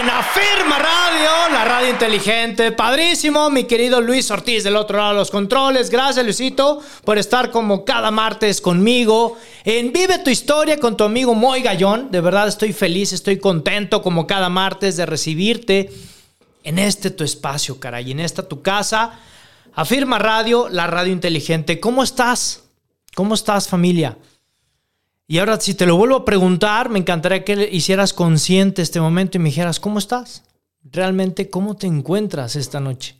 en Afirma Radio, la radio inteligente. Padrísimo, mi querido Luis Ortiz del otro lado de los controles. Gracias, Luisito, por estar como cada martes conmigo en Vive tu historia con tu amigo Moy Gallón. De verdad estoy feliz, estoy contento como cada martes de recibirte en este tu espacio, caray, en esta tu casa. Afirma Radio, la radio inteligente. ¿Cómo estás? ¿Cómo estás, familia? Y ahora, si te lo vuelvo a preguntar, me encantaría que hicieras consciente este momento y me dijeras, ¿cómo estás? Realmente, ¿cómo te encuentras esta noche?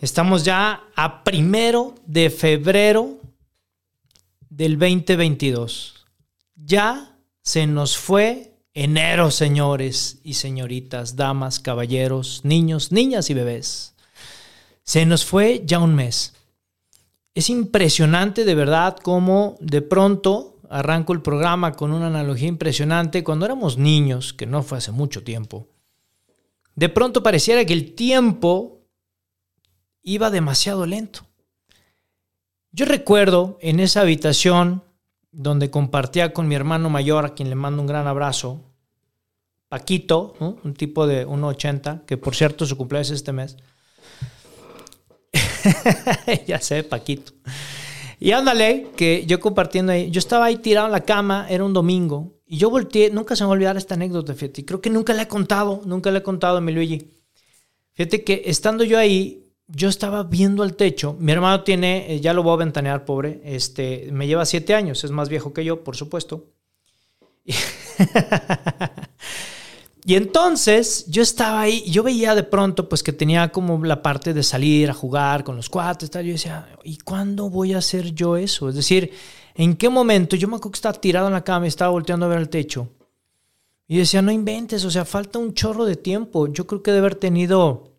Estamos ya a primero de febrero del 2022. Ya se nos fue enero, señores y señoritas, damas, caballeros, niños, niñas y bebés. Se nos fue ya un mes. Es impresionante de verdad cómo de pronto arranco el programa con una analogía impresionante. Cuando éramos niños, que no fue hace mucho tiempo, de pronto pareciera que el tiempo iba demasiado lento. Yo recuerdo en esa habitación donde compartía con mi hermano mayor, a quien le mando un gran abrazo, Paquito, ¿no? un tipo de 1,80, que por cierto su cumpleaños es este mes. ya sé, Paquito. Y ándale, que yo compartiendo ahí, yo estaba ahí tirado en la cama, era un domingo, y yo volteé, nunca se me va a olvidar esta anécdota, fíjate, creo que nunca le he contado, nunca le he contado a mi Luigi. Fíjate que estando yo ahí, yo estaba viendo al techo, mi hermano tiene, eh, ya lo voy a ventanear, pobre, este, me lleva siete años, es más viejo que yo, por supuesto. Y entonces yo estaba ahí, yo veía de pronto pues que tenía como la parte de salir a jugar con los cuates, tal. yo decía, ¿y cuándo voy a hacer yo eso? Es decir, ¿en qué momento? Yo me acuerdo que estaba tirado en la cama y estaba volteando a ver el techo. Y decía, no inventes, o sea, falta un chorro de tiempo. Yo creo que debe haber tenido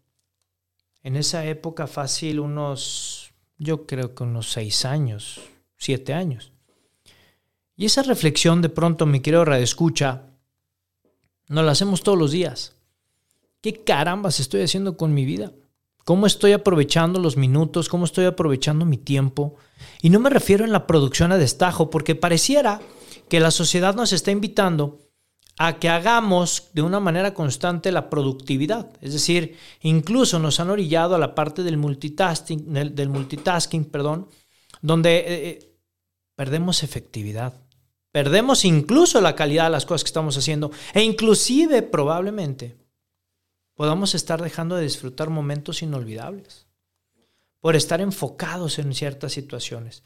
en esa época fácil unos, yo creo que unos seis años, siete años. Y esa reflexión de pronto, mi querido escucha nos la hacemos todos los días. ¿Qué carambas estoy haciendo con mi vida? ¿Cómo estoy aprovechando los minutos? ¿Cómo estoy aprovechando mi tiempo? Y no me refiero en la producción a destajo, porque pareciera que la sociedad nos está invitando a que hagamos de una manera constante la productividad. Es decir, incluso nos han orillado a la parte del multitasking, del, multitasking perdón, donde eh, eh, perdemos efectividad. Perdemos incluso la calidad de las cosas que estamos haciendo e inclusive probablemente podamos estar dejando de disfrutar momentos inolvidables por estar enfocados en ciertas situaciones.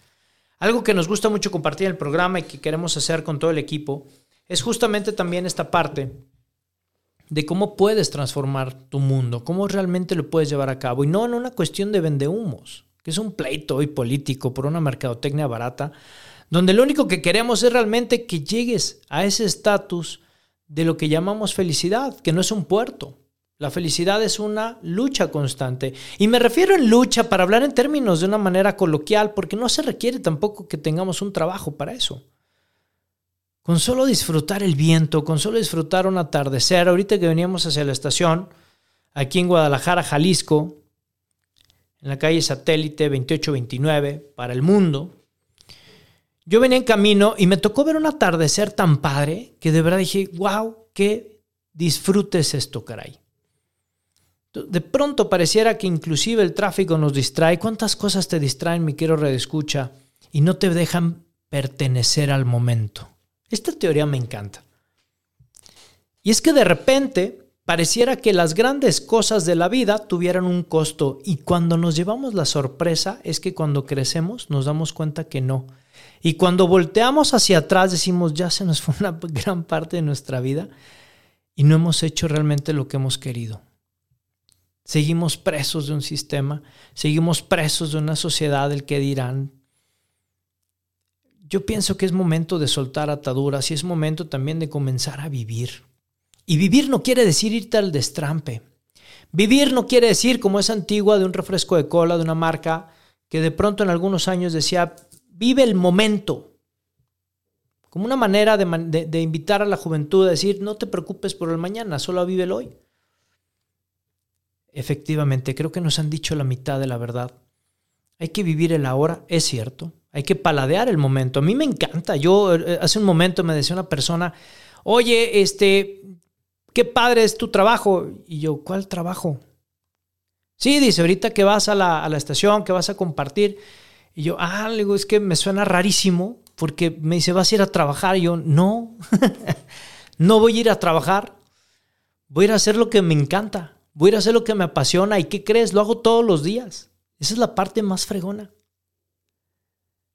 Algo que nos gusta mucho compartir en el programa y que queremos hacer con todo el equipo es justamente también esta parte de cómo puedes transformar tu mundo, cómo realmente lo puedes llevar a cabo y no en una cuestión de vendehumos, que es un pleito hoy político por una mercadotecnia barata donde lo único que queremos es realmente que llegues a ese estatus de lo que llamamos felicidad, que no es un puerto. La felicidad es una lucha constante. Y me refiero en lucha para hablar en términos de una manera coloquial, porque no se requiere tampoco que tengamos un trabajo para eso. Con solo disfrutar el viento, con solo disfrutar un atardecer, ahorita que veníamos hacia la estación, aquí en Guadalajara, Jalisco, en la calle Satélite 2829, para el mundo, yo venía en camino y me tocó ver un atardecer tan padre que de verdad dije, wow, qué disfrutes esto, caray. De pronto pareciera que inclusive el tráfico nos distrae. ¿Cuántas cosas te distraen, mi quiero redescucha, y no te dejan pertenecer al momento? Esta teoría me encanta. Y es que de repente pareciera que las grandes cosas de la vida tuvieran un costo y cuando nos llevamos la sorpresa es que cuando crecemos nos damos cuenta que no. Y cuando volteamos hacia atrás decimos, ya se nos fue una gran parte de nuestra vida y no hemos hecho realmente lo que hemos querido. Seguimos presos de un sistema, seguimos presos de una sociedad del que dirán. Yo pienso que es momento de soltar ataduras y es momento también de comenzar a vivir. Y vivir no quiere decir irte al destrampe. Vivir no quiere decir, como es antigua, de un refresco de cola, de una marca, que de pronto en algunos años decía, vive el momento. Como una manera de, de invitar a la juventud a decir, no te preocupes por el mañana, solo vive el hoy. Efectivamente, creo que nos han dicho la mitad de la verdad. Hay que vivir el ahora, es cierto. Hay que paladear el momento. A mí me encanta. Yo eh, hace un momento me decía una persona, oye, este, qué padre es tu trabajo. Y yo, ¿cuál trabajo? Sí, dice, ahorita que vas a la, estación, que vas a compartir. Y yo, ah, le digo, es que me suena rarísimo porque me dice, vas a ir a trabajar. Y yo, no, no voy a ir a trabajar. Voy a ir a hacer lo que me encanta. Voy a ir a hacer lo que me apasiona. ¿Y qué crees? Lo hago todos los días. Esa es la parte más fregona.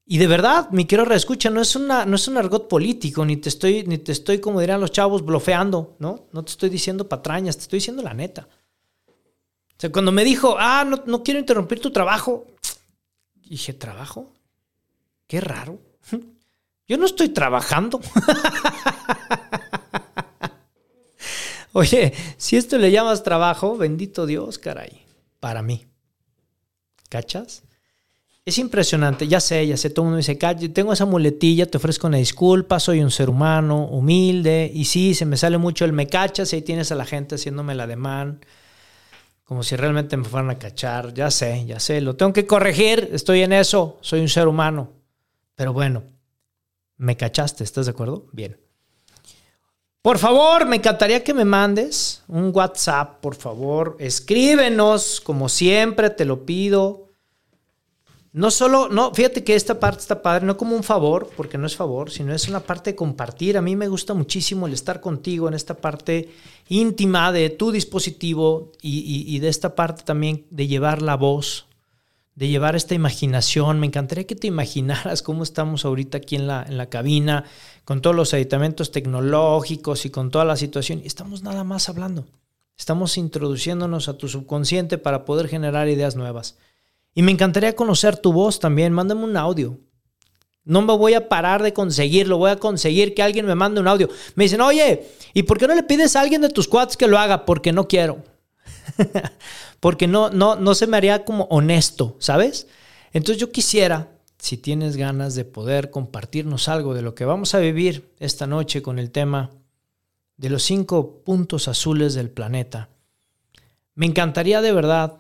Y de verdad, mi quiero reescucha, no es, una, no es un argot político, ni te estoy, ni te estoy, como dirían los chavos, blofeando, ¿no? No te estoy diciendo patrañas, te estoy diciendo la neta. O sea, cuando me dijo, ah, no, no quiero interrumpir tu trabajo, dije, ¿trabajo? Qué raro. Yo no estoy trabajando. Oye, si esto le llamas trabajo, bendito Dios, caray, para mí. ¿Cachas? Es impresionante, ya sé, ya sé, todo el mundo dice, tengo esa muletilla, te ofrezco una disculpa, soy un ser humano humilde, y sí, se me sale mucho el me cachas, y ahí tienes a la gente haciéndome el ademán, como si realmente me fueran a cachar, ya sé, ya sé, lo tengo que corregir, estoy en eso, soy un ser humano, pero bueno, me cachaste, ¿estás de acuerdo? Bien. Por favor, me encantaría que me mandes un WhatsApp, por favor, escríbenos, como siempre, te lo pido no solo, no, fíjate que esta parte está padre, no como un favor, porque no es favor, sino es una parte de compartir. A mí me gusta muchísimo el estar contigo en esta parte íntima de tu dispositivo y, de esta parte también de llevar la voz, de llevar esta imaginación. Me encantaría que te imaginaras cómo estamos ahorita aquí en la, en la cabina, con todos los aditamentos tecnológicos y con toda la situación. Y estamos nada más hablando. Estamos introduciéndonos a tu subconsciente para poder generar ideas nuevas. Y me encantaría conocer tu voz también. Mándame un audio. No me voy a parar de conseguirlo. Voy a conseguir que alguien me mande un audio. Me dicen, oye, ¿y por qué no le pides a alguien de tus cuates que lo haga? Porque no quiero. Porque no, no, no se me haría como honesto, ¿sabes? Entonces yo quisiera, si tienes ganas de poder compartirnos algo de lo que vamos a vivir esta noche con el tema de los cinco puntos azules del planeta, me encantaría de verdad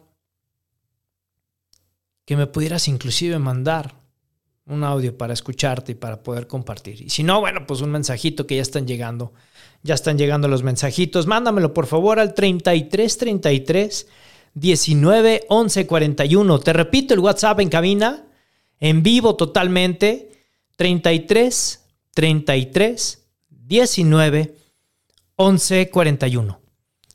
que me pudieras inclusive mandar un audio para escucharte y para poder compartir. Y si no, bueno, pues un mensajito que ya están llegando. Ya están llegando los mensajitos. Mándamelo por favor al 3333 19 11 41. Te repito el WhatsApp en cabina, en vivo totalmente. 33 33 19 11 41.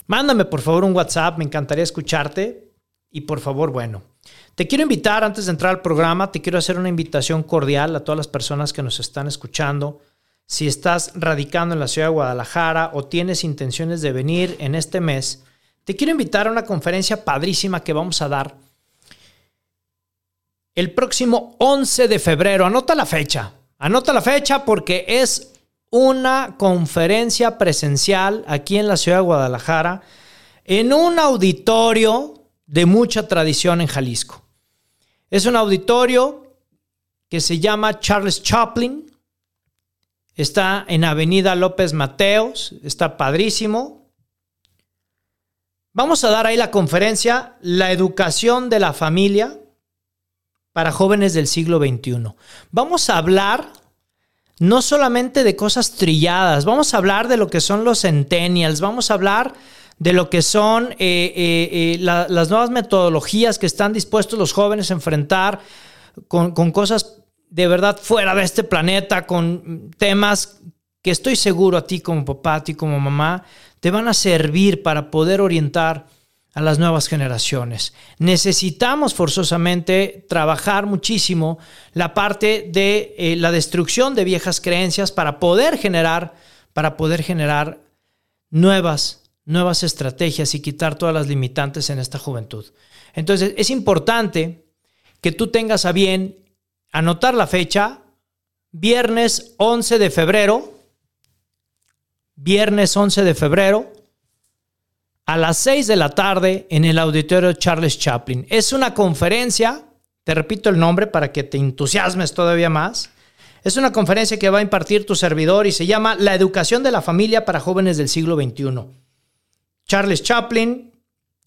Mándame por favor un WhatsApp, me encantaría escucharte. Y por favor, bueno, te quiero invitar, antes de entrar al programa, te quiero hacer una invitación cordial a todas las personas que nos están escuchando. Si estás radicando en la ciudad de Guadalajara o tienes intenciones de venir en este mes, te quiero invitar a una conferencia padrísima que vamos a dar el próximo 11 de febrero. Anota la fecha. Anota la fecha porque es una conferencia presencial aquí en la ciudad de Guadalajara en un auditorio de mucha tradición en Jalisco. Es un auditorio que se llama Charles Chaplin. Está en Avenida López Mateos. Está padrísimo. Vamos a dar ahí la conferencia La educación de la familia para jóvenes del siglo XXI. Vamos a hablar no solamente de cosas trilladas, vamos a hablar de lo que son los centennials, vamos a hablar de lo que son eh, eh, eh, las nuevas metodologías que están dispuestos los jóvenes a enfrentar con, cosas de verdad fuera de este planeta, con temas que estoy seguro a ti como papá, a ti como mamá, te van a servir para poder orientar a las nuevas generaciones. Necesitamos forzosamente trabajar muchísimo la parte de la destrucción de viejas creencias para poder generar, para poder generar nuevas, nuevas estrategias y quitar todas las limitantes en esta juventud. Entonces, es importante que tú tengas a bien anotar la fecha, viernes 11 de febrero, viernes 11 de febrero, a las 6 de la tarde en el auditorio Charles Chaplin. Es una conferencia, te repito el nombre para que te entusiasmes todavía más. Es una conferencia que va a impartir tu servidor y se llama La educación de la familia para jóvenes del siglo XXI. Charles Chaplin,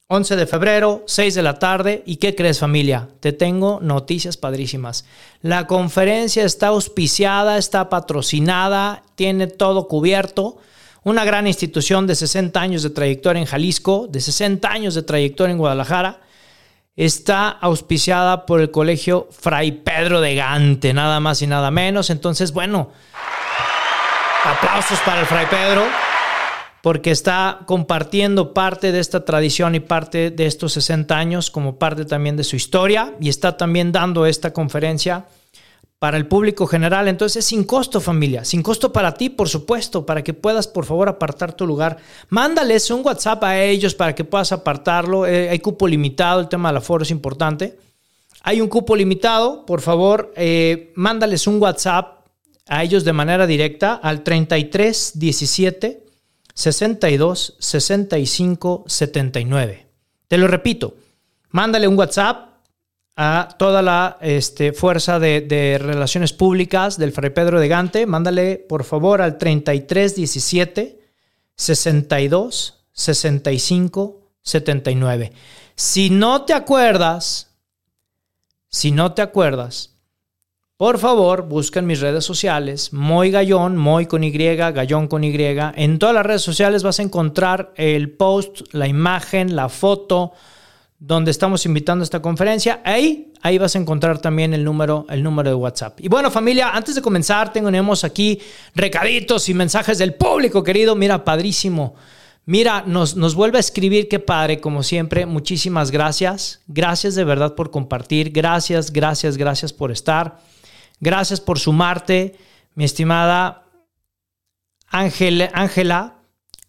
11 de febrero, 6 de la tarde. ¿Y qué crees familia? Te tengo noticias padrísimas. La conferencia está auspiciada, está patrocinada, tiene todo cubierto una gran institución de 60 años de trayectoria en Jalisco, de 60 años de trayectoria en Guadalajara, está auspiciada por el colegio Fray Pedro de Gante, nada más y nada menos. Entonces, bueno, aplausos para el Fray Pedro, porque está compartiendo parte de esta tradición y parte de estos 60 años como parte también de su historia y está también dando esta conferencia para el público general. Entonces es sin costo familia, sin costo para ti, por supuesto, para que puedas por favor apartar tu lugar. Mándales un WhatsApp a ellos para que puedas apartarlo. Eh, hay cupo limitado, el tema del aforo es importante. Hay un cupo limitado, por favor, eh, mándales un WhatsApp a ellos de manera directa al 33 17 62 65 79. Te lo repito, mándale un WhatsApp a toda la este, fuerza de, relaciones públicas del Fray Pedro de Gante. Mándale, por favor, al 3317 62 65 79. Si no te acuerdas, si no te acuerdas, por favor, busca en mis redes sociales, Moy Gallón, Moy con Y, Gallón con Y. En todas las redes sociales vas a encontrar el post, la imagen, la foto, donde estamos invitando a esta conferencia. Ahí, ahí vas a encontrar también el número, el número de WhatsApp. Y bueno, familia, antes de comenzar, tenemos aquí recaditos y mensajes del público, querido. Mira, padrísimo. Mira, nos, nos vuelve a escribir, qué padre, como siempre. Muchísimas gracias. Gracias de verdad por compartir. Gracias, gracias, gracias por estar. Gracias por sumarte, mi estimada Ángela,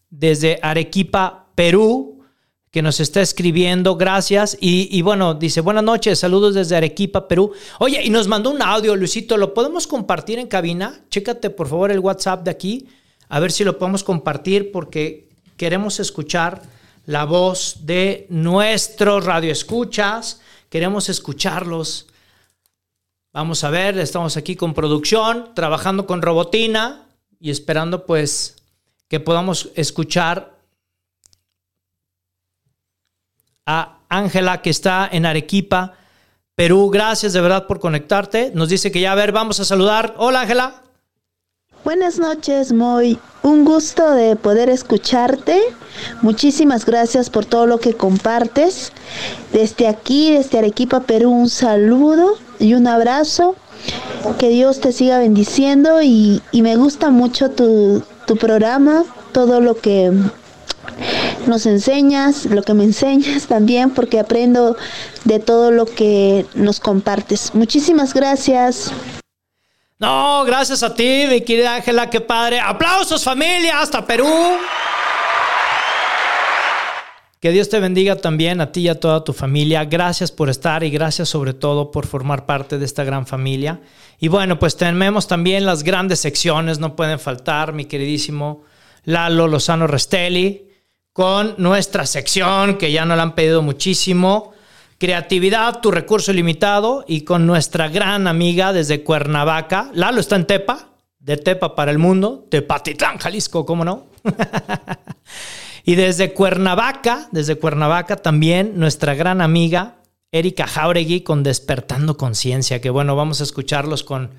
desde Arequipa, Perú que nos está escribiendo, gracias. Y, bueno, dice, buenas noches, saludos desde Arequipa, Perú. Oye, y nos mandó un audio, Luisito, ¿lo podemos compartir en cabina? Chécate por favor el WhatsApp de aquí, a ver si lo podemos compartir porque queremos escuchar la voz de nuestros radioescuchas, queremos escucharlos. Vamos a ver, estamos aquí con producción, trabajando con Robotina y esperando pues que podamos escuchar a Ángela que está en Arequipa, Perú. Gracias de verdad por conectarte. Nos dice que ya, a ver, vamos a saludar. Hola Ángela. Buenas noches, Moy. Un gusto de poder escucharte. Muchísimas gracias por todo lo que compartes. Desde aquí, desde Arequipa, Perú, un saludo y un abrazo. Que Dios te siga bendiciendo y, me gusta mucho tu, tu programa, todo lo que nos enseñas, lo que me enseñas también, porque aprendo de todo lo que nos compartes. Muchísimas gracias. No, gracias a ti, mi querida Ángela, qué padre. Aplausos familia, hasta Perú. Que Dios te bendiga también a ti y a toda tu familia. Gracias por estar y gracias sobre todo por formar parte de esta gran familia. Y bueno, pues tenemos también las grandes secciones, no pueden faltar, mi queridísimo Lalo Lozano Restelli con nuestra sección que ya nos la han pedido muchísimo. Creatividad, tu recurso limitado y con nuestra gran amiga desde Cuernavaca. Lalo está en Tepa, de Tepa para el mundo, Tepatitlán, Jalisco, ¿cómo no? y desde Cuernavaca, desde Cuernavaca también nuestra gran amiga Erika Jauregui con Despertando Conciencia, que bueno, vamos a escucharlos con,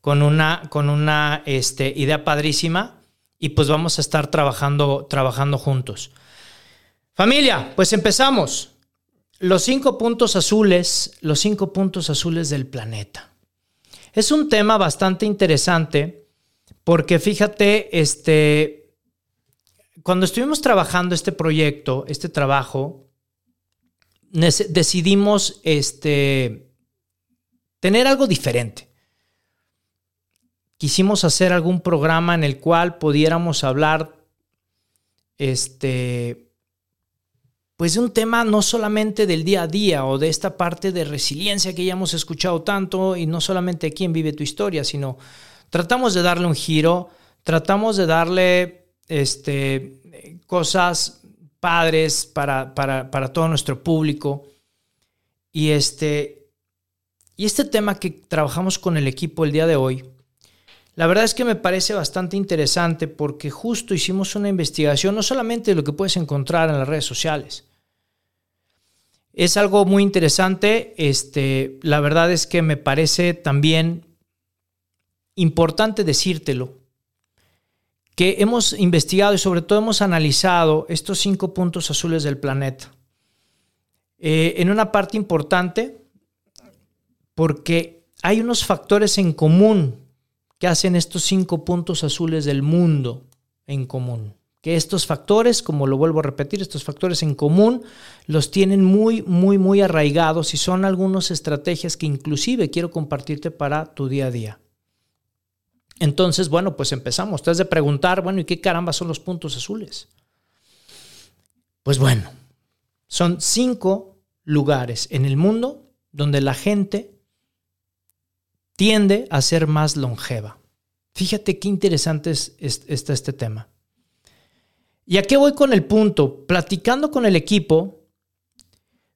con una, con una este, idea padrísima y pues vamos a estar trabajando, trabajando juntos. Familia, pues empezamos. Los cinco puntos azules, los cinco puntos azules del planeta. Es un tema bastante interesante Porque fíjate, este, cuando estuvimos trabajando este proyecto, este trabajo, decidimos este, tener algo diferente. Quisimos hacer algún programa en el cual pudiéramos hablar este, pues de un tema no solamente del día a día o de esta parte de resiliencia que ya hemos escuchado tanto y no solamente quién vive tu historia, sino tratamos de darle un giro, tratamos de darle este, cosas padres para, para, todo nuestro público. Y este, y este tema que trabajamos con el equipo el día de hoy, la verdad es que me parece bastante interesante porque justo hicimos una investigación no solamente de lo que puedes encontrar en las redes sociales. Es algo muy interesante. Este, la verdad es que me parece también importante decírtelo que hemos investigado y sobre todo hemos analizado estos cinco puntos azules del planeta. Eh, en una parte importante, porque hay unos factores en común que hacen estos cinco puntos azules del mundo en común. Que estos factores, como lo vuelvo a repetir, estos factores en común los tienen muy, muy, muy arraigados y son algunas estrategias que inclusive quiero compartirte para tu día a día. Entonces, bueno, pues empezamos. Te de preguntar, bueno, ¿y qué caramba son los puntos azules? Pues bueno, son cinco lugares en el mundo donde la gente tiende a ser más longeva. Fíjate qué interesante está este tema. ¿Y a qué voy con el punto? Platicando con el equipo,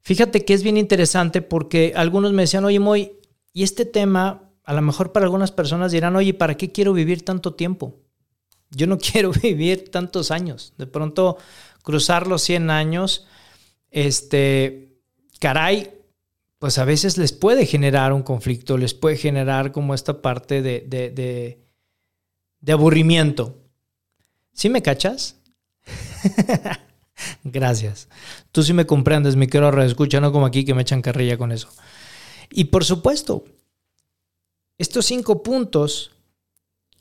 fíjate que es bien interesante porque algunos me decían, oye, Moy, y este tema, a lo mejor para algunas personas dirán, oye, ¿para qué quiero vivir tanto tiempo? Yo no quiero vivir tantos años. De pronto, cruzar los 100 años, este, caray, pues a veces les puede generar un conflicto, les puede generar como esta parte de, de, aburrimiento. ¿Sí me cachas? Gracias. Tú sí me comprendes, mi querido reescucha, no como aquí que me echan carrilla con eso. Y por supuesto, estos cinco puntos,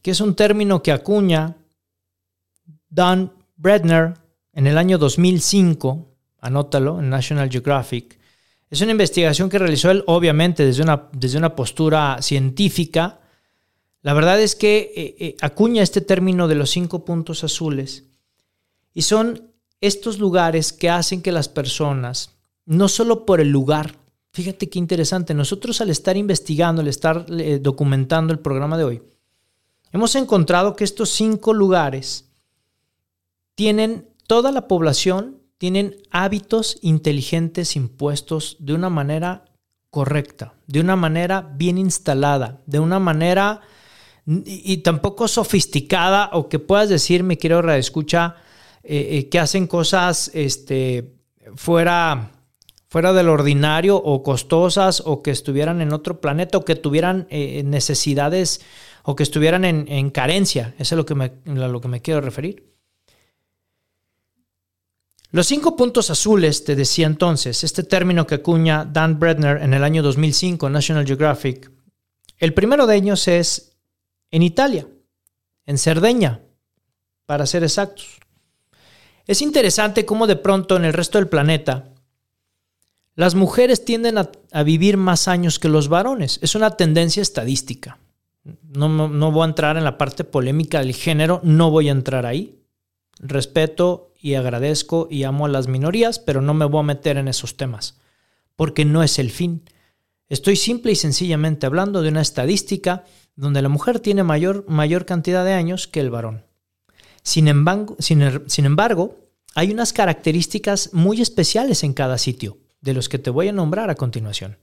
que es un término que acuña Don Bredner en el año 2005, anótalo en National Geographic, es una investigación que realizó él, obviamente, desde una, desde una postura científica. La verdad es que eh, eh, acuña este término de los cinco puntos azules y son estos lugares que hacen que las personas, no solo por el lugar, fíjate qué interesante, nosotros al estar investigando, al estar eh, documentando el programa de hoy, hemos encontrado que estos cinco lugares tienen toda la población tienen hábitos inteligentes impuestos de una manera correcta, de una manera bien instalada, de una manera y, tampoco sofisticada o que puedas decir, me quiero reescucha, eh, eh, que hacen cosas este, fuera, fuera del ordinario o costosas o que estuvieran en otro planeta o que tuvieran eh, necesidades o que estuvieran en, carencia. Eso es lo que me, a lo que me quiero referir. Los cinco puntos azules, te decía entonces, este término que acuña Dan Bredner en el año 2005 en National Geographic, el primero de ellos es en Italia, en Cerdeña, para ser exactos. Es interesante cómo de pronto en el resto del planeta las mujeres tienden a, vivir más años que los varones. Es una tendencia estadística. No, no voy a entrar en la parte polémica del género, no voy a entrar ahí. Respeto y agradezco y amo a las minorías, pero no me voy a meter en esos temas, porque no es el fin. Estoy simple y sencillamente hablando de una estadística donde la mujer tiene mayor, mayor cantidad de años que el varón. Sin embargo, sin embargo, hay unas características muy especiales en cada sitio, de los que te voy a nombrar a continuación.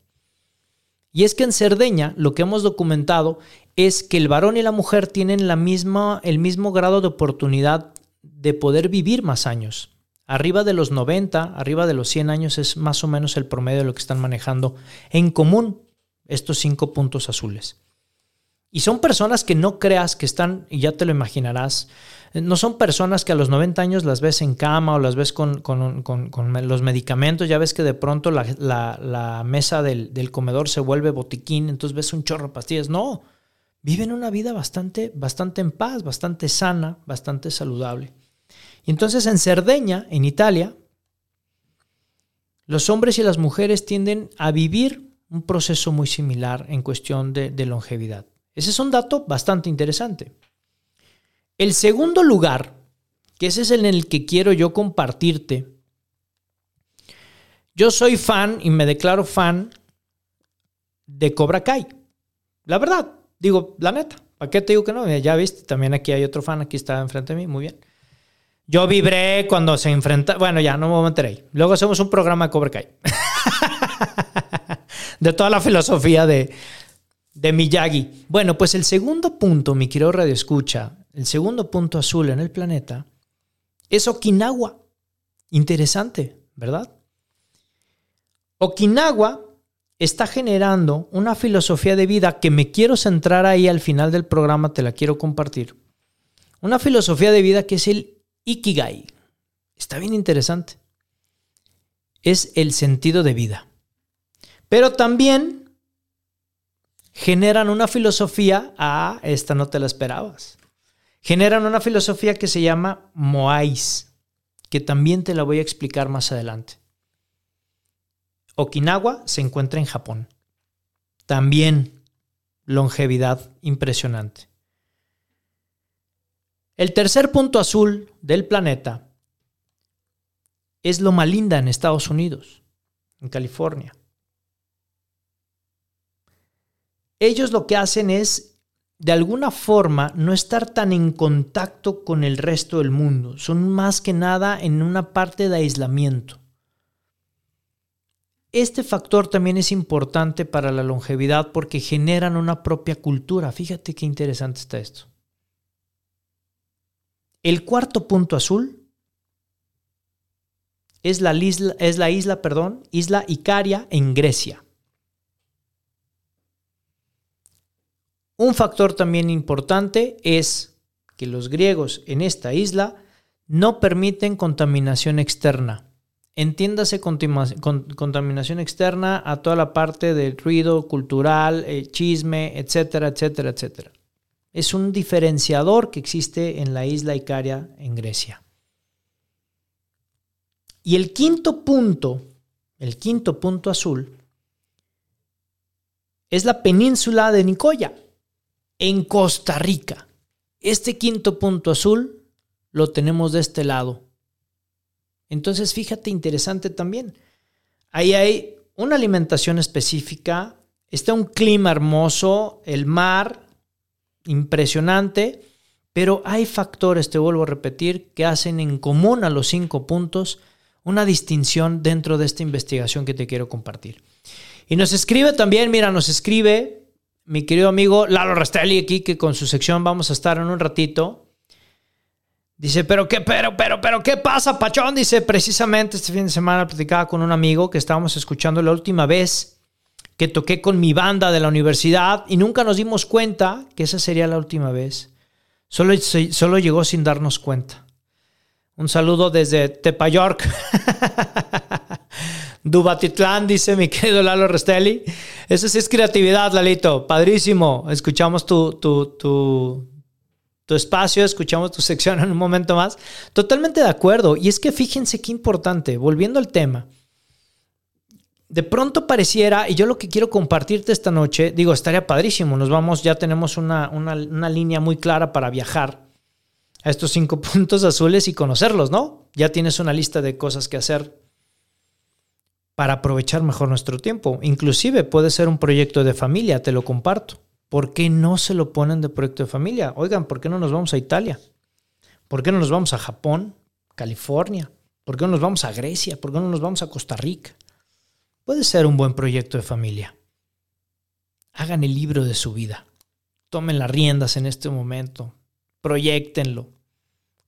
Y es que en Cerdeña lo que hemos documentado es que el varón y la mujer tienen la misma, el mismo grado de oportunidad de poder vivir más años. Arriba de los 90, arriba de los 100 años es más o menos el promedio de lo que están manejando en común estos cinco puntos azules. Y son personas que no creas que están, y ya te lo imaginarás, no son personas que a los 90 años las ves en cama o las ves con, los medicamentos, ya ves que de pronto la, mesa del, comedor se vuelve botiquín, entonces ves un chorro de pastillas. No, viven una vida bastante, bastante en paz, bastante sana, bastante saludable. Y entonces en Cerdeña, en Italia, los hombres y las mujeres tienden a vivir un proceso muy similar en cuestión de longevidad. Ese es un dato bastante interesante. El segundo lugar, que ese es en el que quiero yo compartirte, yo soy fan y me declaro fan de Cobra Kai. La verdad, digo, la neta. ¿Para qué te digo que no? Ya viste, también aquí hay otro fan, aquí está enfrente de mí, muy bien. Yo vibré cuando se enfrenta. Bueno, ya no me voy a meter ahí. Luego hacemos un programa de Cobra Kai. de toda la filosofía de, de Miyagi. Bueno, pues el segundo punto, mi querido Radio Escucha, el segundo punto azul en el planeta es Okinawa. Interesante, ¿verdad? Okinawa está generando una filosofía de vida que me quiero centrar ahí al final del programa, te la quiero compartir. Una filosofía de vida que es el Ikigai. Está bien interesante. Es el sentido de vida. Pero también generan una filosofía, ah, esta no te la esperabas. Generan una filosofía que se llama Moais, que también te la voy a explicar más adelante. Okinawa se encuentra en Japón. También longevidad impresionante. El tercer punto azul del planeta es Loma Linda en Estados Unidos, en California. Ellos lo que hacen es, de alguna forma, no estar tan en contacto con el resto del mundo. Son más que nada en una parte de aislamiento. Este factor también es importante para la longevidad porque generan una propia cultura. Fíjate qué interesante está esto. El cuarto punto azul es la isla, es la isla, perdón, isla Icaria en Grecia. Un factor también importante es que los griegos en esta isla no permiten contaminación externa. Entiéndase contaminación externa a toda la parte del ruido cultural, el chisme, etcétera, etcétera, etcétera. Es un diferenciador que existe en la isla Icaria en Grecia. Y el quinto punto, el quinto punto azul, es la península de Nicoya, en Costa Rica. Este quinto punto azul lo tenemos de este lado. Entonces, fíjate, interesante también. Ahí hay una alimentación específica, está un clima hermoso, el mar, impresionante, pero hay factores, te vuelvo a repetir, que hacen en común a los cinco puntos una distinción dentro de esta investigación que te quiero compartir. Y nos escribe también, mira, nos escribe mi querido amigo Lalo Rastelli aquí, que con su sección vamos a estar en un ratito. Dice, pero qué, pero, pero, pero, ¿qué pasa, Pachón? Dice, precisamente este fin de semana platicaba con un amigo que estábamos escuchando la última vez que toqué con mi banda de la universidad y nunca nos dimos cuenta que esa sería la última vez. Solo, solo llegó sin darnos cuenta. Un saludo desde Tepayork. Dubatitlán, dice mi querido Lalo Restelli. Eso sí es creatividad, Lalito. Padrísimo. Escuchamos tu, tu, tu, tu espacio, escuchamos tu sección en un momento más. Totalmente de acuerdo. Y es que fíjense qué importante, volviendo al tema de pronto pareciera, y yo lo que quiero compartirte esta noche, digo, estaría padrísimo, nos vamos, ya tenemos una, línea muy clara para viajar a estos cinco puntos azules y conocerlos, ¿no? Ya tienes una lista de cosas que hacer para aprovechar mejor nuestro tiempo. Inclusive puede ser un proyecto de familia, te lo comparto. ¿Por qué no se lo ponen de proyecto de familia? Oigan, ¿por qué no nos vamos a Italia? ¿Por qué no nos vamos a Japón, California? ¿Por qué no nos vamos a Grecia? ¿Por qué no nos vamos a Costa Rica? puede ser un buen proyecto de familia. Hagan el libro de su vida. Tomen las riendas en este momento. Proyectenlo.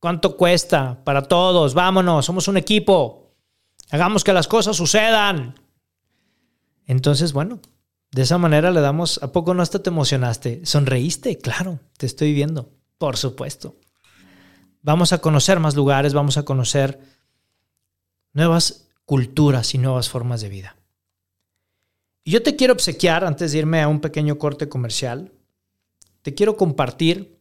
¿Cuánto cuesta para todos? Vámonos, somos un equipo. Hagamos que las cosas sucedan. Entonces, bueno, de esa manera le damos, ¿a poco no hasta te emocionaste? ¿Sonreíste? Claro, te estoy viendo, por supuesto. Vamos a conocer más lugares, vamos a conocer nuevas culturas y nuevas formas de vida. Y yo te quiero obsequiar, antes de irme a un pequeño corte comercial, te quiero compartir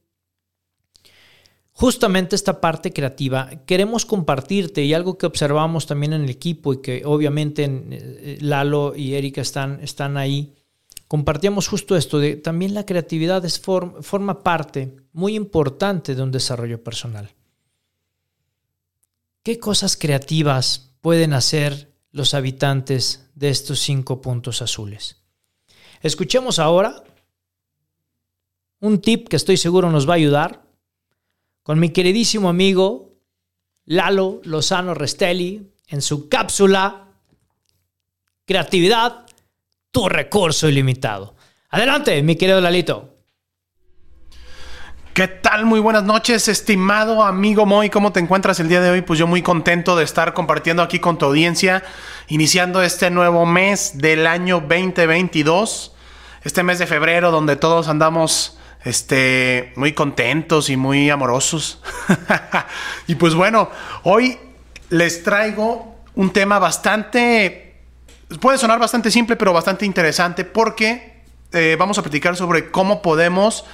justamente esta parte creativa. Queremos compartirte y algo que observamos también en el equipo y que obviamente eh, Lalo y Erika están, están ahí. Compartíamos justo esto de también la creatividad es forma parte muy importante de un desarrollo personal. ¿Qué cosas creativas pueden hacer los habitantes de estos cinco puntos azules? Escuchemos ahora un tip que estoy seguro nos va a ayudar con mi queridísimo amigo Lalo Lozano Restelli en su cápsula Creatividad, tu recurso ilimitado. Adelante, mi querido Lalito. ¿Qué tal? Muy buenas noches, estimado amigo Moy. ¿Cómo te encuentras el día de hoy? Pues yo muy contento de estar compartiendo aquí con tu audiencia, iniciando este nuevo mes del año 2022, este mes de febrero donde todos andamos este, muy contentos y muy amorosos. y pues bueno, hoy les traigo un tema bastante, puede sonar bastante simple, pero bastante interesante porque eh, vamos a platicar sobre cómo podemos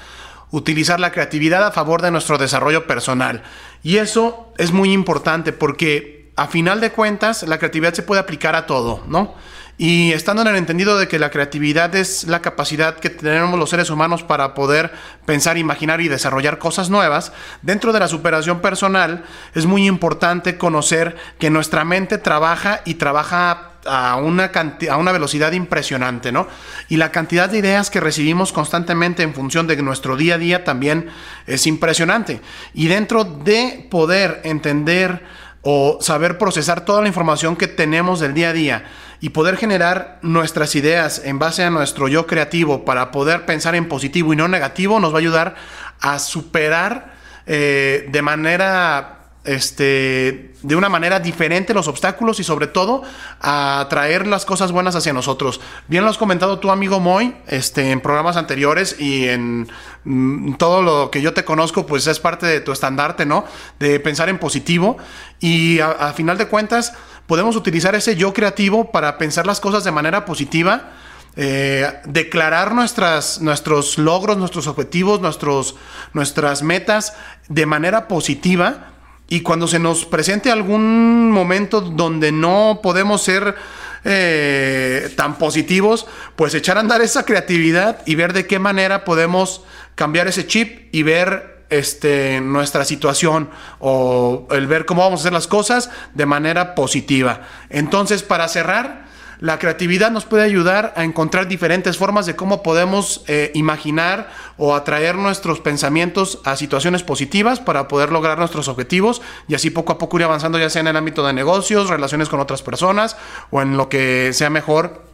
utilizar la creatividad a favor de nuestro desarrollo personal. Y eso es muy importante porque a final de cuentas la creatividad se puede aplicar a todo, ¿no? Y estando en el entendido de que la creatividad es la capacidad que tenemos los seres humanos para poder pensar, imaginar y desarrollar cosas nuevas, dentro de la superación personal es muy importante conocer que nuestra mente trabaja y trabaja a una, a una velocidad impresionante, ¿no? Y la cantidad de ideas que recibimos constantemente en función de nuestro día a día también es impresionante. Y dentro de poder entender o saber procesar toda la información que tenemos del día a día y poder generar nuestras ideas en base a nuestro yo creativo para poder pensar en positivo y no negativo, nos va a ayudar a superar eh, de manera este, de una manera diferente los obstáculos y sobre todo a traer las cosas buenas hacia nosotros. Bien lo has comentado tu amigo Moy este, en programas anteriores y en mm, todo lo que yo te conozco, pues es parte de tu estandarte, ¿no? De pensar en positivo y a, final de cuentas podemos utilizar ese yo creativo para pensar las cosas de manera positiva. Eh, declarar nuestras, nuestros logros, nuestros objetivos, nuestros, nuestras metas de manera positiva y cuando se nos presente algún momento donde no podemos ser eh, tan positivos, pues echar a andar esa creatividad y ver de qué manera podemos cambiar ese chip y ver este, nuestra situación o el ver cómo vamos a hacer las cosas de manera positiva. Entonces, para cerrar, la creatividad nos puede ayudar a encontrar diferentes formas de cómo podemos eh, imaginar o atraer nuestros pensamientos a situaciones positivas para poder lograr nuestros objetivos y así poco a poco ir avanzando ya sea en el ámbito de negocios, relaciones con otras personas o en lo que sea mejor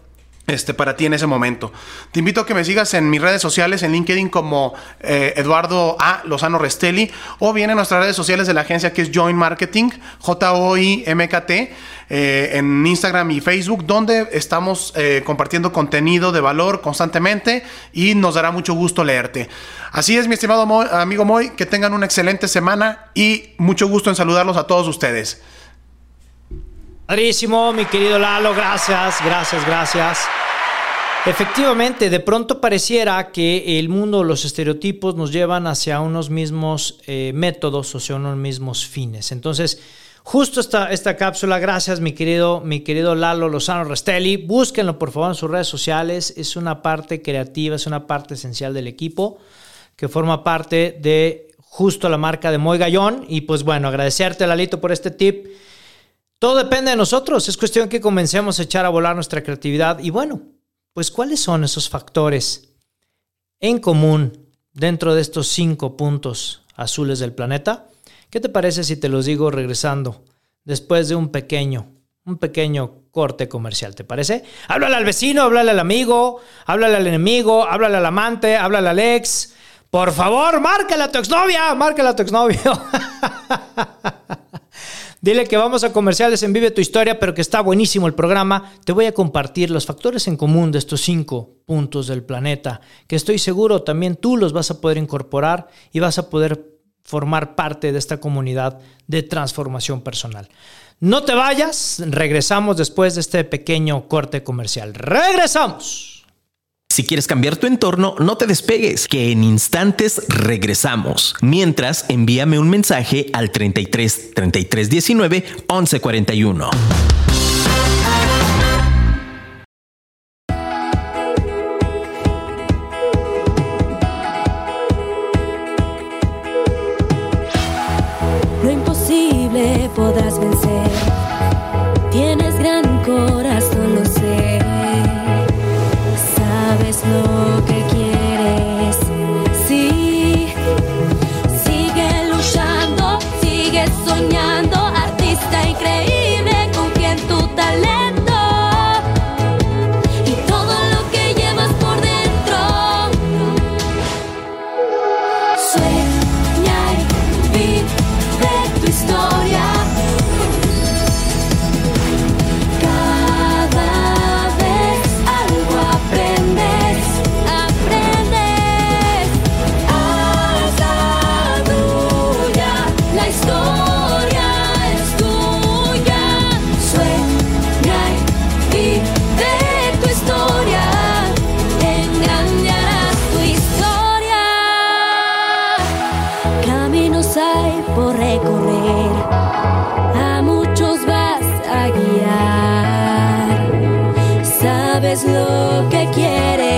este, para ti en ese momento. Te invito a que me sigas en mis redes sociales, en LinkedIn como eh, Eduardo A. Lozano Restelli, o bien en nuestras redes sociales de la agencia que es Join Marketing, J-O-I-M-K-T, eh, en Instagram y Facebook, donde estamos eh, compartiendo contenido de valor constantemente y nos dará mucho gusto leerte. Así es, mi estimado amigo Moy, que tengan una excelente semana y mucho gusto en saludarlos a todos ustedes. Padrísimo, mi querido Lalo, gracias, gracias, gracias. Efectivamente, de pronto pareciera que el mundo, los estereotipos nos llevan hacia unos mismos eh, métodos o hacia unos mismos fines. Entonces, justo esta, esta cápsula, gracias mi querido, mi querido Lalo Lozano Restelli, búsquenlo por favor en sus redes sociales, es una parte creativa, es una parte esencial del equipo que forma parte de justo la marca de Moy Gallón. Y pues bueno, agradecerte Lalito por este tip. Todo depende de nosotros, es cuestión que comencemos a echar a volar nuestra creatividad. Y bueno, pues ¿cuáles son esos factores en común dentro de estos cinco puntos azules del planeta? ¿Qué te parece si te los digo regresando después de un pequeño, un pequeño corte comercial? ¿Te parece? Háblale al vecino, háblale al amigo, háblale al enemigo, háblale al amante, háblale al ex. Por favor, márcale a tu exnovia, márcale a tu exnovio. Dile que vamos a comerciales en Vive tu Historia, pero que está buenísimo el programa. Te voy a compartir los factores en común de estos cinco puntos del planeta, que estoy seguro también tú los vas a poder incorporar y vas a poder formar parte de esta comunidad de transformación personal. No te vayas, regresamos después de este pequeño corte comercial. Regresamos. Si quieres cambiar tu entorno, no te despegues, que en instantes regresamos. Mientras, envíame un mensaje al 33 33 19 11 41. Sabes lo que quieres,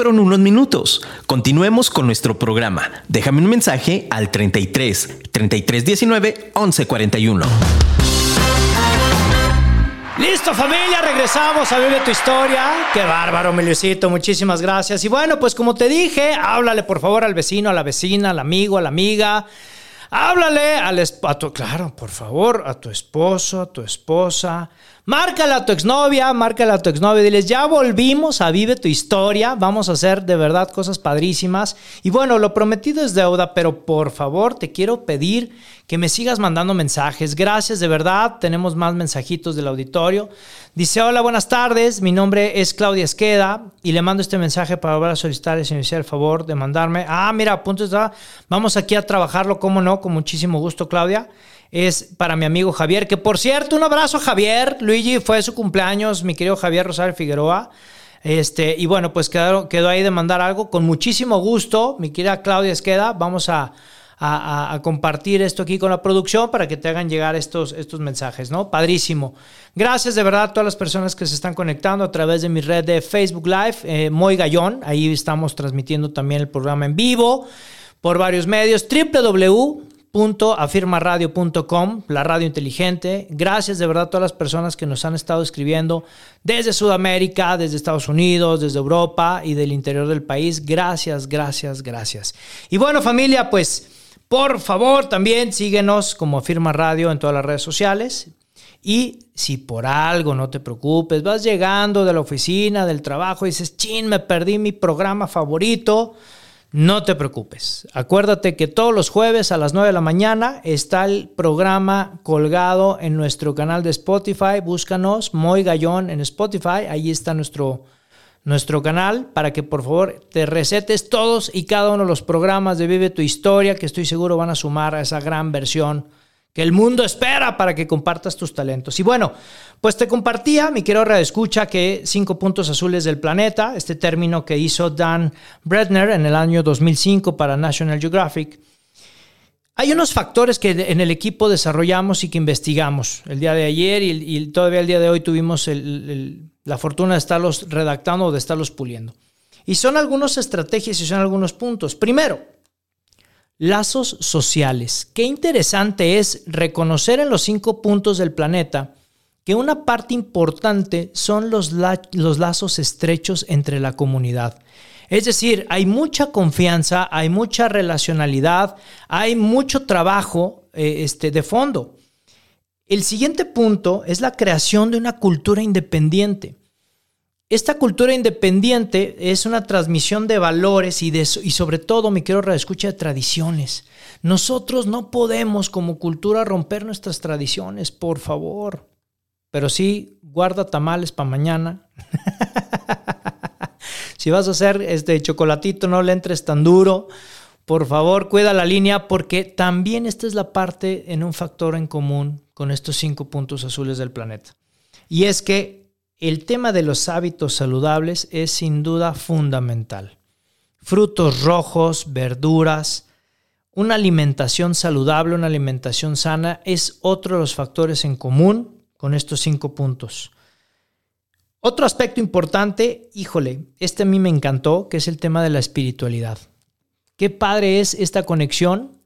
fueron unos minutos. Continuemos con nuestro programa. Déjame un mensaje al 33 33 19 11 41. Listo familia, regresamos a Vive tu historia. Qué bárbaro, Meliosito, muchísimas gracias. Y bueno, pues como te dije, háblale por favor al vecino, a la vecina, al amigo, a la amiga. Háblale al a tu, claro, por favor, a tu esposo, a tu esposa. Márcale a tu exnovia, márcale a tu exnovia. Diles, ya volvimos a Vive tu historia. Vamos a hacer de verdad cosas padrísimas. Y bueno, lo prometido es deuda, pero por favor te quiero pedir que me sigas mandando mensajes. Gracias, de verdad. Tenemos más mensajitos del auditorio. Dice, hola, buenas tardes. Mi nombre es Claudia Esqueda y le mando este mensaje para volver a solicitar y hiciera el favor de mandarme. Ah, mira, punto está. Vamos aquí a trabajarlo, cómo no, con muchísimo gusto, Claudia. Es para mi amigo Javier, que por cierto, un abrazo Javier. Luigi, fue su cumpleaños, mi querido Javier Rosario Figueroa. Este, y bueno, pues quedó, quedó ahí de mandar algo. Con muchísimo gusto, mi querida Claudia Esqueda, vamos a, a, compartir esto aquí con la producción para que te hagan llegar estos, estos mensajes, ¿no? Padrísimo. Gracias de verdad a todas las personas que se están conectando a través de mi red de Facebook Live, eh, Moy Gallón. Ahí estamos transmitiendo también el programa en vivo por varios medios. www.afirmaradio.com, la radio inteligente. Gracias de verdad a todas las personas que nos han estado escribiendo desde Sudamérica, desde Estados Unidos, desde Europa y del interior del país. Gracias, gracias, gracias. Y bueno familia, pues por favor también síguenos como Afirma Radio en todas las redes sociales. Y si por algo no te preocupes, vas llegando de la oficina, del trabajo y dices, chin, me perdí mi programa favorito no te preocupes. Acuérdate que todos los jueves a las 9 de la mañana está el programa colgado en nuestro canal de Spotify. Búscanos, Moy Gallón en Spotify. Ahí está nuestro, nuestro canal para que por favor te recetes todos y cada uno de los programas de Vive tu Historia que estoy seguro van a sumar a esa gran versión que el mundo espera para que compartas tus talentos. Y bueno, pues te compartía, mi querido escucha que cinco puntos azules del planeta, este término que hizo Dan Bredner en el año 2005 para National Geographic. Hay unos factores que en el equipo desarrollamos y que investigamos. El día de ayer y, todavía el día de hoy tuvimos la fortuna de estarlos redactando o de estarlos puliendo. Y son algunas estrategias y son algunos puntos. Primero, Lazos sociales. Qué interesante es reconocer en los cinco puntos del planeta que una parte importante son los, los, lazos estrechos entre la comunidad. Es decir, hay mucha confianza, hay mucha relacionalidad, hay mucho trabajo eh, este, de fondo. El siguiente punto es la creación de una cultura independiente. Esta cultura independiente es una transmisión de valores y, de, y sobre todo, mi quiero escucha de tradiciones. Nosotros no podemos como cultura romper nuestras tradiciones, por favor. Pero sí, guarda tamales para mañana. si vas a hacer este chocolatito, no le entres tan duro. Por favor, cuida la línea porque también esta es la parte en un factor en común con estos cinco puntos azules del planeta. Y es que el tema de los hábitos saludables es sin duda fundamental. Frutos rojos, verduras, una alimentación saludable, una alimentación sana es otro de los factores en común con estos cinco puntos. Otro aspecto importante, híjole, este a mí me encantó, que es el tema de la espiritualidad. Qué padre es esta conexión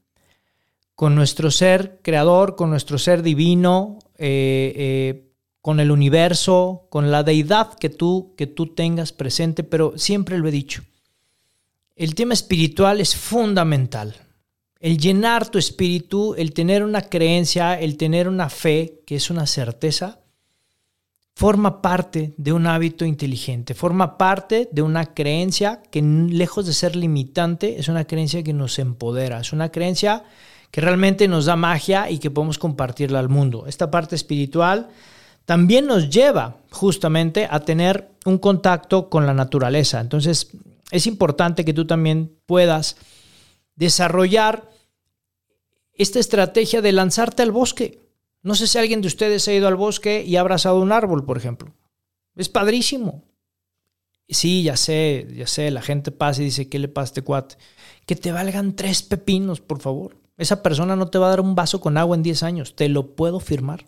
con nuestro ser creador, con nuestro ser divino, eh, eh, con el universo, con la deidad que tú, que tú tengas presente, pero siempre lo he dicho. El tema espiritual es fundamental. El llenar tu espíritu, el tener una creencia, el tener una fe, que es una certeza, forma parte de un hábito inteligente, forma parte de una creencia que lejos de ser limitante, es una creencia que nos empodera, es una creencia que realmente nos da magia y que podemos compartirla al mundo. Esta parte espiritual también nos lleva justamente a tener un contacto con la naturaleza. Entonces, es importante que tú también puedas desarrollar esta estrategia de lanzarte al bosque. No sé si alguien de ustedes ha ido al bosque y ha abrazado un árbol, por ejemplo. Es padrísimo. Sí, ya sé, ya sé, la gente pasa y dice, ¿qué le pasa a este cuate? Que te valgan tres pepinos, por favor. Esa persona no te va a dar un vaso con agua en 10 años, te lo puedo firmar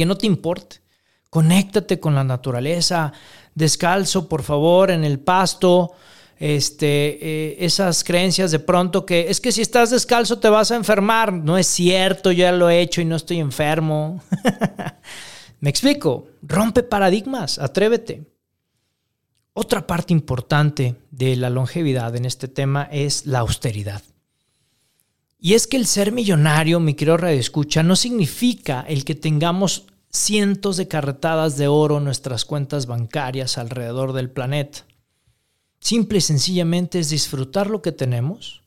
que no te importe. Conéctate con la naturaleza, descalzo, por favor, en el pasto. Este, eh, esas creencias de pronto que es que si estás descalzo te vas a enfermar. No es cierto, yo ya lo he hecho y no estoy enfermo. Me explico, rompe paradigmas, atrévete. Otra parte importante de la longevidad en este tema es la austeridad. Y es que el ser millonario, mi querido Radio Escucha, no significa el que tengamos cientos de carretadas de oro en nuestras cuentas bancarias alrededor del planeta. Simple y sencillamente es disfrutar lo que tenemos,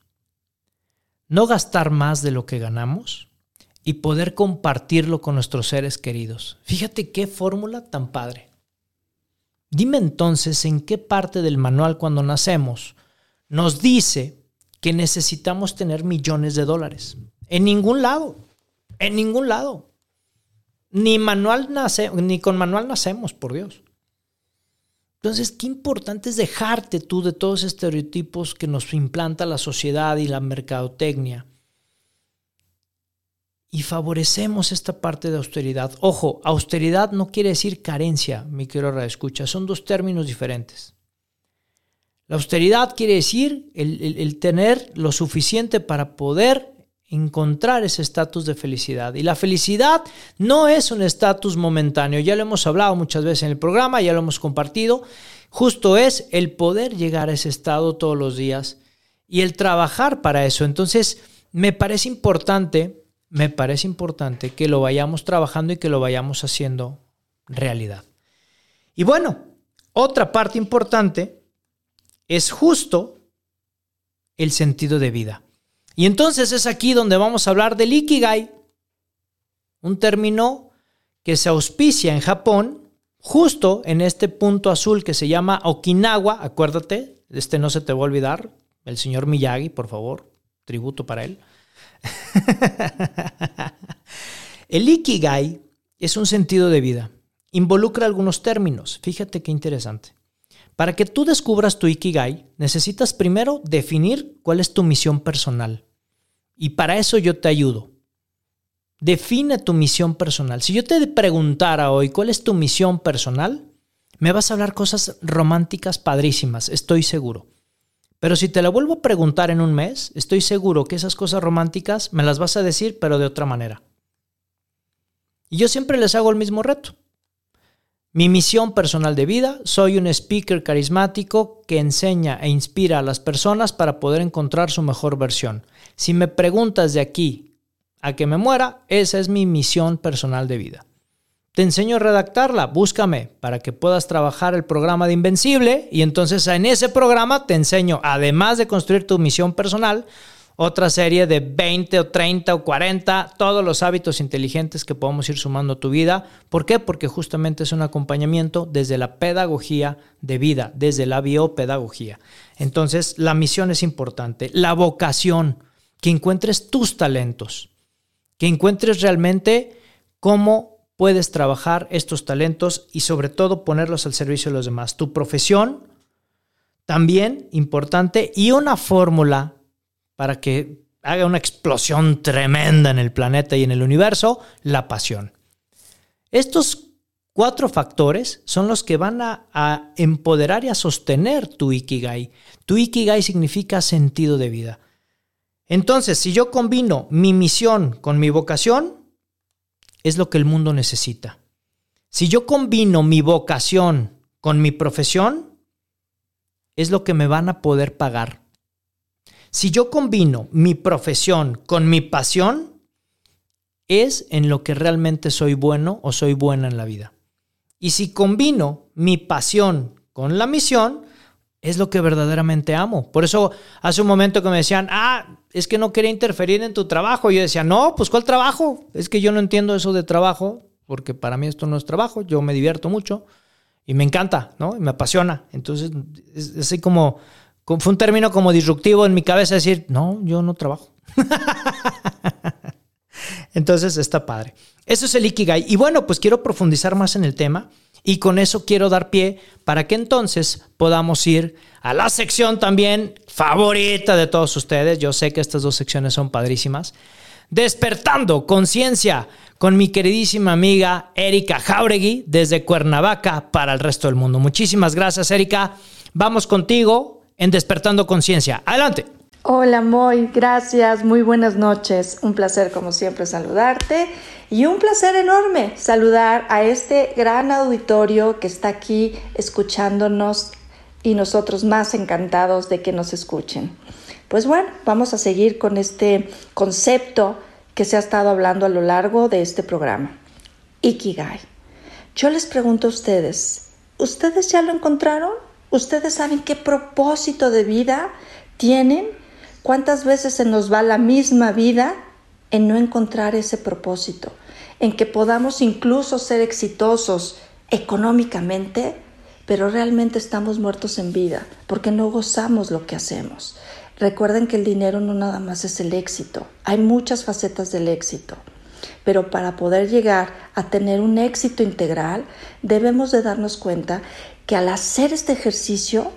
no gastar más de lo que ganamos y poder compartirlo con nuestros seres queridos. Fíjate qué fórmula tan padre. Dime entonces en qué parte del manual cuando nacemos nos dice que necesitamos tener millones de dólares. En ningún lado. En ningún lado. Ni manual nace, ni con manual nacemos, por Dios. Entonces, qué importante es dejarte tú de todos esos estereotipos que nos implanta la sociedad y la mercadotecnia. Y favorecemos esta parte de austeridad. Ojo, austeridad no quiere decir carencia, mi querido escucha. Son dos términos diferentes. La austeridad quiere decir el, tener lo suficiente para poder encontrar ese estatus de felicidad. Y la felicidad no es un estatus momentáneo, ya lo hemos hablado muchas veces en el programa, ya lo hemos compartido, justo es el poder llegar a ese estado todos los días y el trabajar para eso. Entonces, me parece importante, me parece importante que lo vayamos trabajando y que lo vayamos haciendo realidad. Y bueno, otra parte importante es justo el sentido de vida. Y entonces es aquí donde vamos a hablar del Ikigai, un término que se auspicia en Japón, justo en este punto azul que se llama Okinawa, acuérdate, este no se te va a olvidar, el señor Miyagi, por favor, tributo para él. el Ikigai es un sentido de vida, involucra algunos términos, fíjate qué interesante. Para que tú descubras tu Ikigai, necesitas primero definir cuál es tu misión personal. Y para eso yo te ayudo. Define tu misión personal. Si yo te preguntara hoy cuál es tu misión personal, me vas a hablar cosas románticas padrísimas, estoy seguro. Pero si te la vuelvo a preguntar en un mes, estoy seguro que esas cosas románticas me las vas a decir, pero de otra manera. Y yo siempre les hago el mismo reto. Mi misión personal de vida, soy un speaker carismático que enseña e inspira a las personas para poder encontrar su mejor versión. Si me preguntas de aquí a que me muera, esa es mi misión personal de vida. Te enseño a redactarla, búscame para que puedas trabajar el programa de Invencible y entonces en ese programa te enseño, además de construir tu misión personal, otra serie de 20 o 30 o 40, todos los hábitos inteligentes que podemos ir sumando a tu vida. ¿Por qué? Porque justamente es un acompañamiento desde la pedagogía de vida, desde la biopedagogía. Entonces, la misión es importante, la vocación, que encuentres tus talentos, que encuentres realmente cómo puedes trabajar estos talentos y sobre todo ponerlos al servicio de los demás. Tu profesión, también importante, y una fórmula para que haga una explosión tremenda en el planeta y en el universo, la pasión. Estos cuatro factores son los que van a, empoderar y a sostener tu Ikigai. Tu Ikigai significa sentido de vida. Entonces, si yo combino mi misión con mi vocación, es lo que el mundo necesita. Si yo combino mi vocación con mi profesión, es lo que me van a poder pagar. Si yo combino mi profesión con mi pasión, es en lo que realmente soy bueno o soy buena en la vida. Y si combino mi pasión con la misión, es lo que verdaderamente amo. Por eso hace un momento que me decían, ah, es que no quería interferir en tu trabajo. yo decía, no, pues ¿cuál trabajo? Es que yo no entiendo eso de trabajo, porque para mí esto no es trabajo, yo me divierto mucho y me encanta, ¿no? Y me apasiona. Entonces, es así como fue un término como disruptivo en mi cabeza decir, no, yo no trabajo. Entonces está padre. Eso es el Ikigai. Y bueno, pues quiero profundizar más en el tema y con eso quiero dar pie para que entonces podamos ir a la sección también favorita de todos ustedes. Yo sé que estas dos secciones son padrísimas. Despertando conciencia con mi queridísima amiga Erika Jauregui desde Cuernavaca para el resto del mundo. Muchísimas gracias, Erika. Vamos contigo en Despertando Conciencia. Adelante. Hola Moy, gracias, muy buenas noches. Un placer como siempre saludarte y un placer enorme saludar a este gran auditorio que está aquí escuchándonos y nosotros más encantados de que nos escuchen. Pues bueno, vamos a seguir con este concepto que se ha estado hablando a lo largo de este programa. Ikigai. Yo les pregunto a ustedes, ¿ustedes ya lo encontraron? ¿Ustedes saben qué propósito de vida tienen? ¿Cuántas veces se nos va la misma vida en no encontrar ese propósito? En que podamos incluso ser exitosos económicamente, pero realmente estamos muertos en vida porque no gozamos lo que hacemos. Recuerden que el dinero no nada más es el éxito, hay muchas facetas del éxito. Pero para poder llegar a tener un éxito integral, debemos de darnos cuenta que al hacer este ejercicio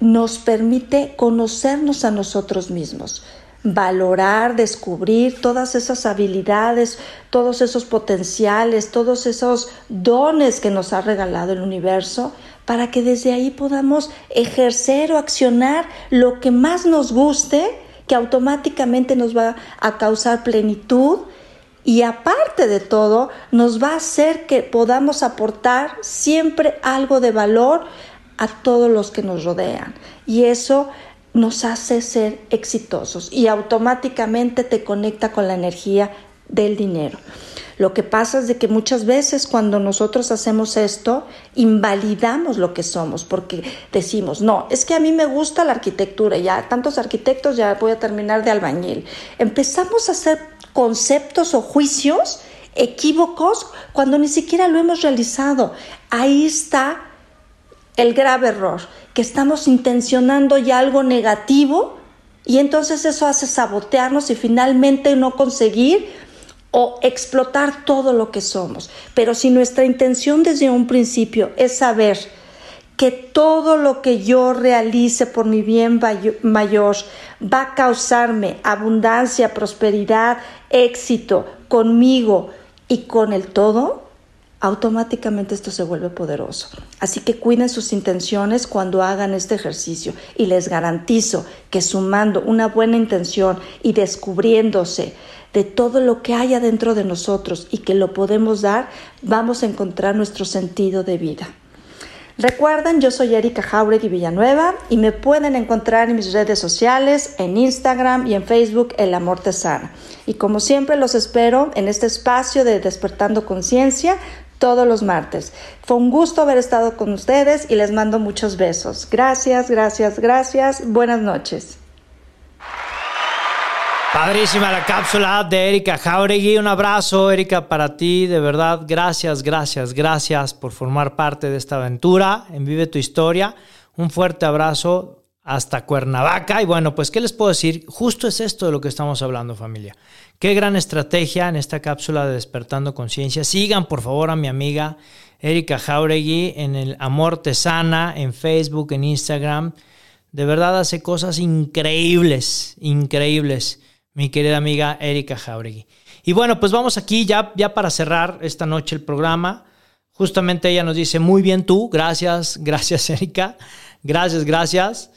nos permite conocernos a nosotros mismos, valorar, descubrir todas esas habilidades, todos esos potenciales, todos esos dones que nos ha regalado el universo, para que desde ahí podamos ejercer o accionar lo que más nos guste que automáticamente nos va a causar plenitud y aparte de todo nos va a hacer que podamos aportar siempre algo de valor a todos los que nos rodean. Y eso nos hace ser exitosos y automáticamente te conecta con la energía del dinero. Lo que pasa es de que muchas veces cuando nosotros hacemos esto, invalidamos lo que somos porque decimos, no, es que a mí me gusta la arquitectura, ya tantos arquitectos, ya voy a terminar de albañil. Empezamos a hacer conceptos o juicios equívocos cuando ni siquiera lo hemos realizado. Ahí está el grave error, que estamos intencionando ya algo negativo y entonces eso hace sabotearnos y finalmente no conseguir o explotar todo lo que somos. Pero si nuestra intención desde un principio es saber que todo lo que yo realice por mi bien mayor va a causarme abundancia, prosperidad, éxito conmigo y con el todo, automáticamente esto se vuelve poderoso. Así que cuiden sus intenciones cuando hagan este ejercicio y les garantizo que sumando una buena intención y descubriéndose de todo lo que hay adentro de nosotros y que lo podemos dar, vamos a encontrar nuestro sentido de vida. Recuerden, yo soy Erika Jauregui Villanueva y me pueden encontrar en mis redes sociales, en Instagram y en Facebook El Amor Te Sana. Y como siempre los espero en este espacio de Despertando Conciencia todos los martes. Fue un gusto haber estado con ustedes y les mando muchos besos. Gracias, gracias, gracias. Buenas noches. Padrísima la cápsula de Erika Jauregui. Un abrazo, Erika, para ti. De verdad, gracias, gracias, gracias por formar parte de esta aventura en Vive tu Historia. Un fuerte abrazo hasta Cuernavaca. Y bueno, pues, ¿qué les puedo decir? Justo es esto de lo que estamos hablando, familia. Qué gran estrategia en esta cápsula de Despertando Conciencia. Sigan, por favor, a mi amiga Erika Jauregui en el Amor Tesana, en Facebook, en Instagram. De verdad hace cosas increíbles, increíbles mi querida amiga Erika Jauregui. Y bueno, pues vamos aquí ya, ya para cerrar esta noche el programa. Justamente ella nos dice, muy bien tú, gracias, gracias Erika, gracias, gracias.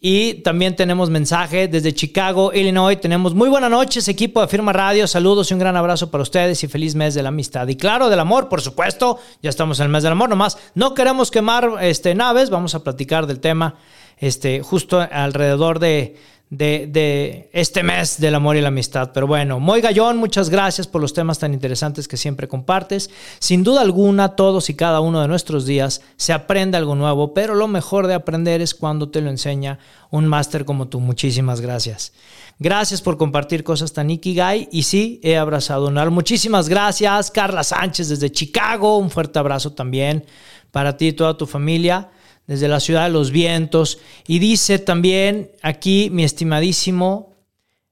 Y también tenemos mensaje desde Chicago, Illinois. Tenemos muy buenas noches, equipo de Firma Radio. Saludos y un gran abrazo para ustedes y feliz mes de la amistad. Y claro, del amor, por supuesto. Ya estamos en el mes del amor, nomás no queremos quemar este, naves. Vamos a platicar del tema este, justo alrededor de, de, este mes del amor y la amistad. Pero bueno, Moy Gallón, muchas gracias por los temas tan interesantes que siempre compartes. Sin duda alguna, todos y cada uno de nuestros días se aprende algo nuevo, pero lo mejor de aprender es cuando te lo enseña un máster como tú. Muchísimas gracias. Gracias por compartir cosas tan ikigai. Y sí, he abrazado un alma. Muchísimas gracias, Carla Sánchez desde Chicago. Un fuerte abrazo también para ti y toda tu familia desde la ciudad de los vientos. Y dice también aquí mi estimadísimo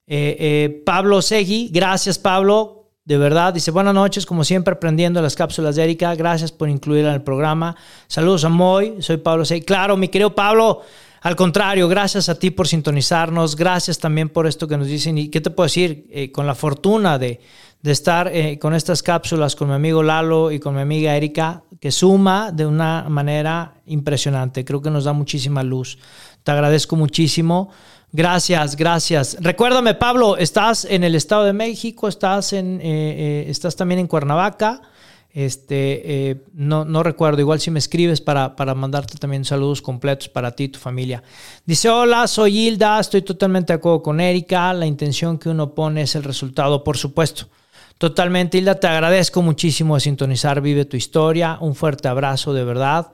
eh, eh, Pablo Segui, gracias Pablo, de verdad, dice buenas noches, como siempre aprendiendo las cápsulas de Erika, gracias por incluirla en el programa. Saludos a Moy, soy Pablo Segui. Claro, mi querido Pablo, al contrario, gracias a ti por sintonizarnos, gracias también por esto que nos dicen. ¿Y qué te puedo decir? Eh, con la fortuna de de estar eh, con estas cápsulas con mi amigo Lalo y con mi amiga Erika, que suma de una manera impresionante. Creo que nos da muchísima luz. Te agradezco muchísimo. Gracias, gracias. Recuérdame, Pablo, estás en el Estado de México, estás, en, eh, eh, estás también en Cuernavaca. Este, no, no, recuerdo, igual si me escribes para, para, mandarte también saludos completos para ti y tu familia. Dice, hola, soy Hilda, estoy totalmente de acuerdo con Erika, la intención que uno pone es el resultado, por supuesto. Totalmente, Hilda, te agradezco muchísimo de sintonizar Vive tu Historia. Un fuerte abrazo, de verdad.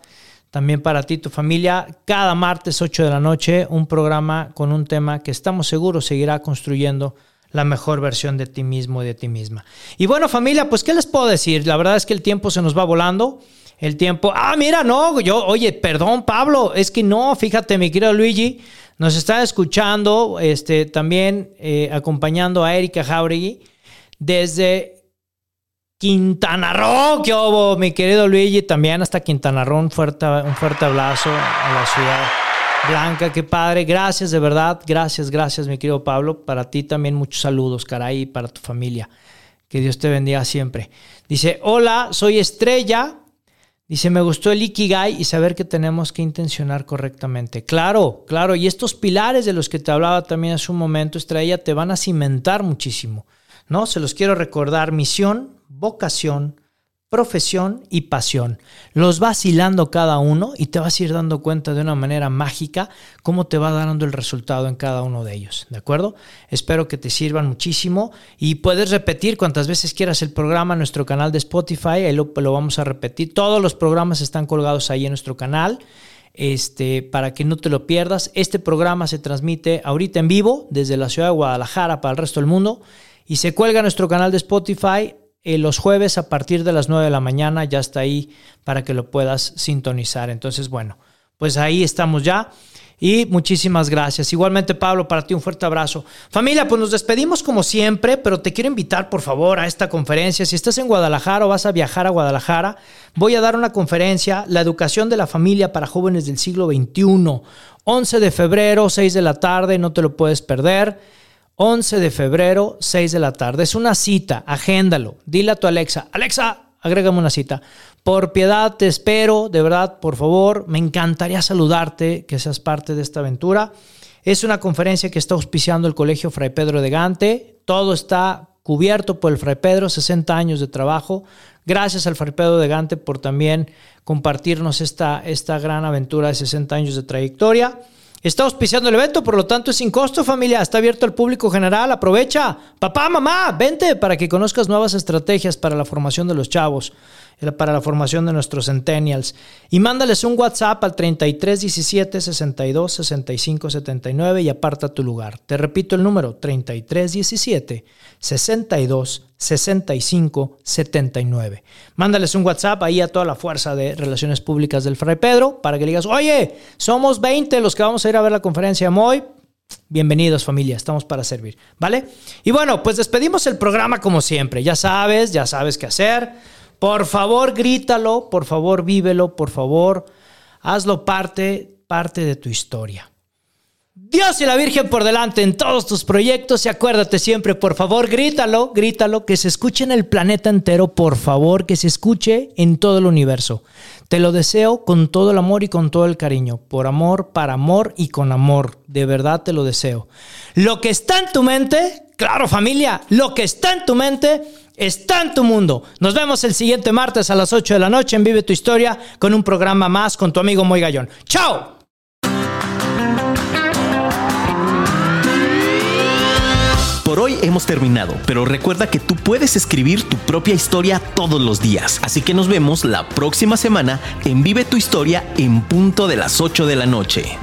También para ti y tu familia. Cada martes 8 de la noche, un programa con un tema que estamos seguros seguirá construyendo la mejor versión de ti mismo y de ti misma. Y bueno, familia, pues, ¿qué les puedo decir? La verdad es que el tiempo se nos va volando. El tiempo. Ah, mira, no, yo, oye, perdón, Pablo, es que no, fíjate, mi querido Luigi, nos está escuchando, este, también eh, acompañando a Erika Jauregui desde Quintana Roo, que hubo, mi querido Luigi, también hasta Quintana Roo, un fuerte, un fuerte abrazo a la ciudad blanca, qué padre, gracias de verdad, gracias, gracias mi querido Pablo, para ti también muchos saludos, caray, y para tu familia, que Dios te bendiga siempre. Dice, hola, soy Estrella, Dice, me gustó el Ikigai y saber que tenemos que intencionar correctamente. Claro, claro. Y estos pilares de los que te hablaba también hace un momento, Estrella, te van a cimentar muchísimo. ¿No? Se los quiero recordar. Misión, vocación, profesión y pasión. Los vas hilando cada uno y te vas a ir dando cuenta de una manera mágica cómo te va dando el resultado en cada uno de ellos. ¿De acuerdo? Espero que te sirvan muchísimo y puedes repetir cuantas veces quieras el programa en nuestro canal de Spotify. Ahí lo, lo vamos a repetir. Todos los programas están colgados ahí en nuestro canal. Este, para que no te lo pierdas. Este programa se transmite ahorita en vivo desde la ciudad de Guadalajara para el resto del mundo y se cuelga nuestro canal de Spotify eh, los jueves a partir de las 9 de la mañana ya está ahí para que lo puedas sintonizar. Entonces, bueno, pues ahí estamos ya. Y muchísimas gracias. Igualmente, Pablo, para ti un fuerte abrazo. Familia, pues nos despedimos como siempre, pero te quiero invitar, por favor, a esta conferencia. Si estás en Guadalajara o vas a viajar a Guadalajara, voy a dar una conferencia, La educación de la familia para jóvenes del siglo XXI. 11 de febrero, 6 de la tarde, no te lo puedes perder. 11 de febrero, 6 de la tarde. Es una cita, agéndalo. Dile a tu Alexa, Alexa, agrégame una cita. Por piedad te espero, de verdad, por favor, me encantaría saludarte, que seas parte de esta aventura. Es una conferencia que está auspiciando el Colegio Fray Pedro de Gante. Todo está cubierto por el Fray Pedro, 60 años de trabajo. Gracias al Fray Pedro de Gante por también compartirnos esta, esta gran aventura de 60 años de trayectoria. Está auspiciando el evento, por lo tanto es sin costo, familia. Está abierto al público general. Aprovecha. Papá, mamá, vente para que conozcas nuevas estrategias para la formación de los chavos, para la formación de nuestros centennials. Y mándales un WhatsApp al 33 17 62 65 79 y aparta tu lugar. Te repito el número 33 17 62 65 79. Mándales un WhatsApp ahí a toda la fuerza de Relaciones Públicas del Fray Pedro para que le digas, oye, somos 20 los que vamos a ir a ver la conferencia Moy. Bienvenidos familia, estamos para servir, ¿vale? Y bueno, pues despedimos el programa como siempre. Ya sabes, ya sabes qué hacer. Por favor, grítalo, por favor, vívelo, por favor, hazlo parte, parte de tu historia. Dios y la Virgen por delante en todos tus proyectos y acuérdate siempre, por favor, grítalo, grítalo, que se escuche en el planeta entero, por favor, que se escuche en todo el universo. Te lo deseo con todo el amor y con todo el cariño, por amor, para amor y con amor, de verdad te lo deseo. Lo que está en tu mente, claro familia, lo que está en tu mente está en tu mundo. Nos vemos el siguiente martes a las 8 de la noche en Vive tu Historia con un programa más con tu amigo Moy Gallón. ¡Chao! Por hoy hemos terminado, pero recuerda que tú puedes escribir tu propia historia todos los días. Así que nos vemos la próxima semana en Vive tu Historia en punto de las 8 de la noche.